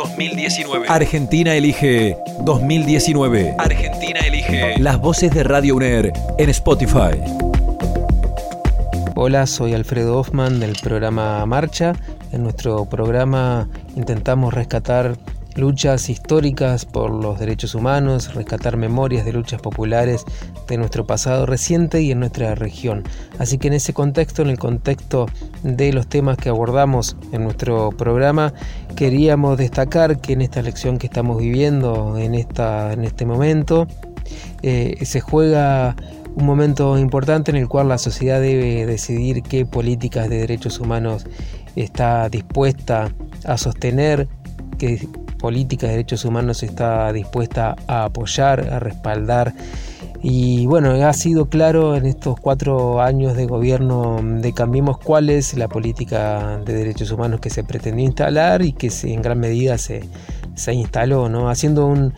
2019. Argentina elige 2019. Argentina elige las voces de Radio UNER en Spotify. Hola, soy Alfredo Hoffman del programa Marcha. En nuestro programa intentamos rescatar luchas históricas por los derechos humanos, rescatar memorias de luchas populares de nuestro pasado reciente y en nuestra región. Así que en ese contexto, en el contexto de los temas que abordamos en nuestro programa, queríamos destacar que en esta elección que estamos viviendo en, esta, en este momento, eh, se juega un momento importante en el cual la sociedad debe decidir qué políticas de derechos humanos está dispuesta a sostener, qué políticas de derechos humanos está dispuesta a apoyar, a respaldar. Y bueno, ha sido claro en estos cuatro años de gobierno de Cambiemos cuál es la política de derechos humanos que se pretendió instalar y que en gran medida se, se instaló, ¿no? haciendo un,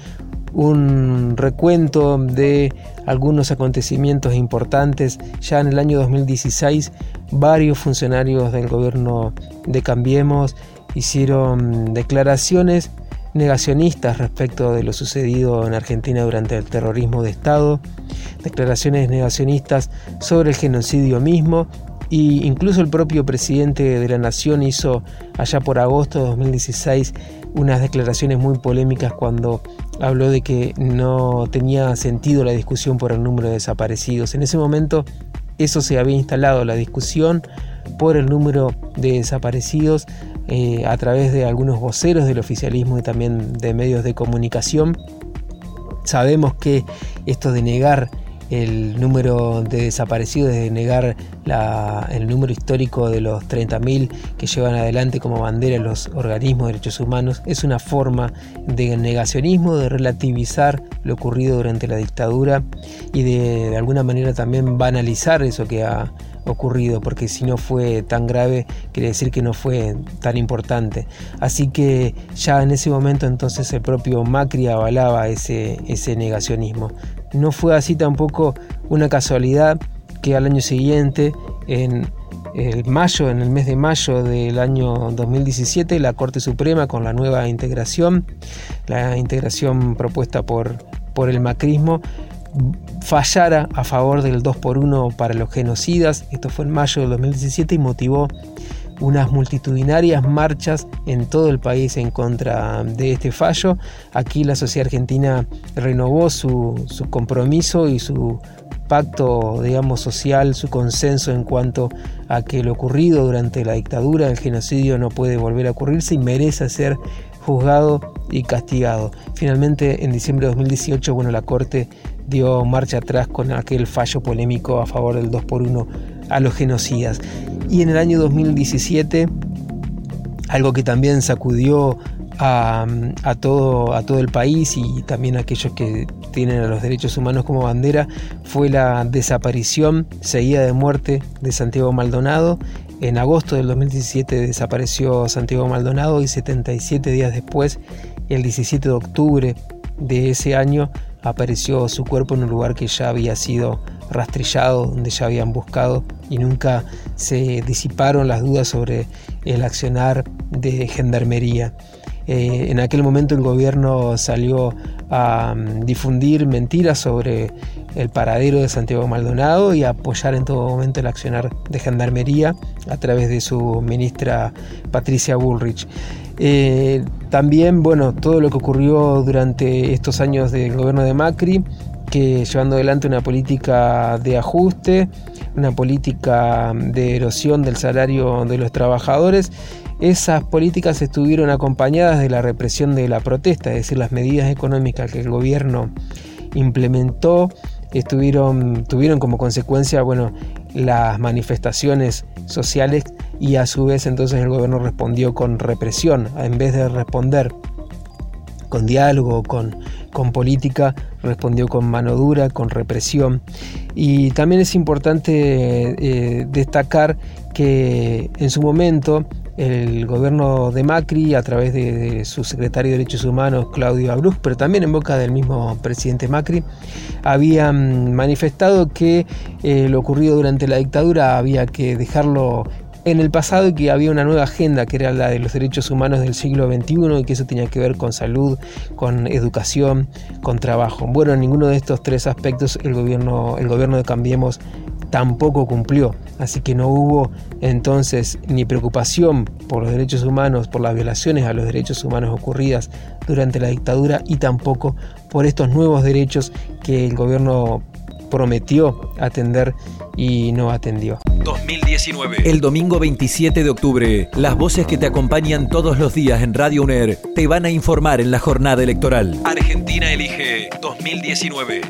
un recuento de algunos acontecimientos importantes. Ya en el año 2016 varios funcionarios del gobierno de Cambiemos hicieron declaraciones negacionistas respecto de lo sucedido en Argentina durante el terrorismo de Estado, declaraciones negacionistas sobre el genocidio mismo y incluso el propio presidente de la nación hizo allá por agosto de 2016 unas declaraciones muy polémicas cuando habló de que no tenía sentido la discusión por el número de desaparecidos. En ese momento eso se había instalado, la discusión por el número de desaparecidos eh, a través de algunos voceros del oficialismo y también de medios de comunicación. Sabemos que esto de negar el número de desaparecidos, de negar el número histórico de los 30.000 que llevan adelante como bandera los organismos de derechos humanos, es una forma de negacionismo, de relativizar lo ocurrido durante la dictadura y de, de alguna manera también banalizar eso que ha ocurrido, porque si no fue tan grave, quiere decir que no fue tan importante. Así que ya en ese momento entonces el propio Macri avalaba ese, ese negacionismo. No fue así tampoco una casualidad que al año siguiente, en el mayo, en el mes de mayo del año 2017, la Corte Suprema con la nueva integración, la integración propuesta por, por el macrismo, fallara a favor del 2 por 1 para los genocidas. Esto fue en mayo del 2017 y motivó unas multitudinarias marchas en todo el país en contra de este fallo. Aquí la sociedad argentina renovó su, compromiso y su pacto, digamos, social, su consenso en cuanto a que lo ocurrido durante la dictadura, el genocidio, no puede volver a ocurrirse y merece ser juzgado y castigado. Finalmente, en diciembre de 2018, bueno, la Corte dio marcha atrás con aquel fallo polémico a favor del 2 por 1 a los genocidas. Y en el año 2017, algo que también sacudió a, todo, a todo el país y también a aquellos que tienen a los derechos humanos como bandera, fue la desaparición seguida de muerte de Santiago Maldonado. En agosto del 2017 desapareció Santiago Maldonado y 77 días después, el 17 de octubre de ese año, apareció su cuerpo en un lugar que ya había sido rastrillado, donde ya habían buscado y nunca se disiparon las dudas sobre el accionar de gendarmería. Eh, en aquel momento el gobierno salió a mm, difundir mentiras sobre el paradero de Santiago Maldonado y apoyar en todo momento el accionar de gendarmería a través de su ministra Patricia Bullrich. Eh, también, bueno, todo lo que ocurrió durante estos años del gobierno de Macri, que llevando adelante una política de ajuste, una política de erosión del salario de los trabajadores, esas políticas estuvieron acompañadas de la represión de la protesta, es decir, las medidas económicas que el gobierno implementó estuvieron, tuvieron como consecuencia bueno, las manifestaciones sociales y a su vez entonces el gobierno respondió con represión, en vez de responder con diálogo, con, con política, respondió con mano dura, con represión. Y también es importante eh, destacar que en su momento el gobierno de Macri, a través de, su secretario de Derechos Humanos, Claudio Abruz, pero también en boca del mismo presidente Macri, habían manifestado que eh, lo ocurrido durante la dictadura había que dejarlo en el pasado y que había una nueva agenda que era la de los derechos humanos del siglo XXI y que eso tenía que ver con salud, con educación, con trabajo. Bueno, en ninguno de estos tres aspectos el gobierno, el gobierno de Cambiemos tampoco cumplió. Así que no hubo entonces ni preocupación por los derechos humanos, por las violaciones a los derechos humanos ocurridas durante la dictadura y tampoco por estos nuevos derechos que el gobierno prometió atender y no atendió. 2019. El domingo 27 de octubre, las voces que te acompañan todos los días en Radio UNER te van a informar en la jornada electoral. Argentina elige 2019.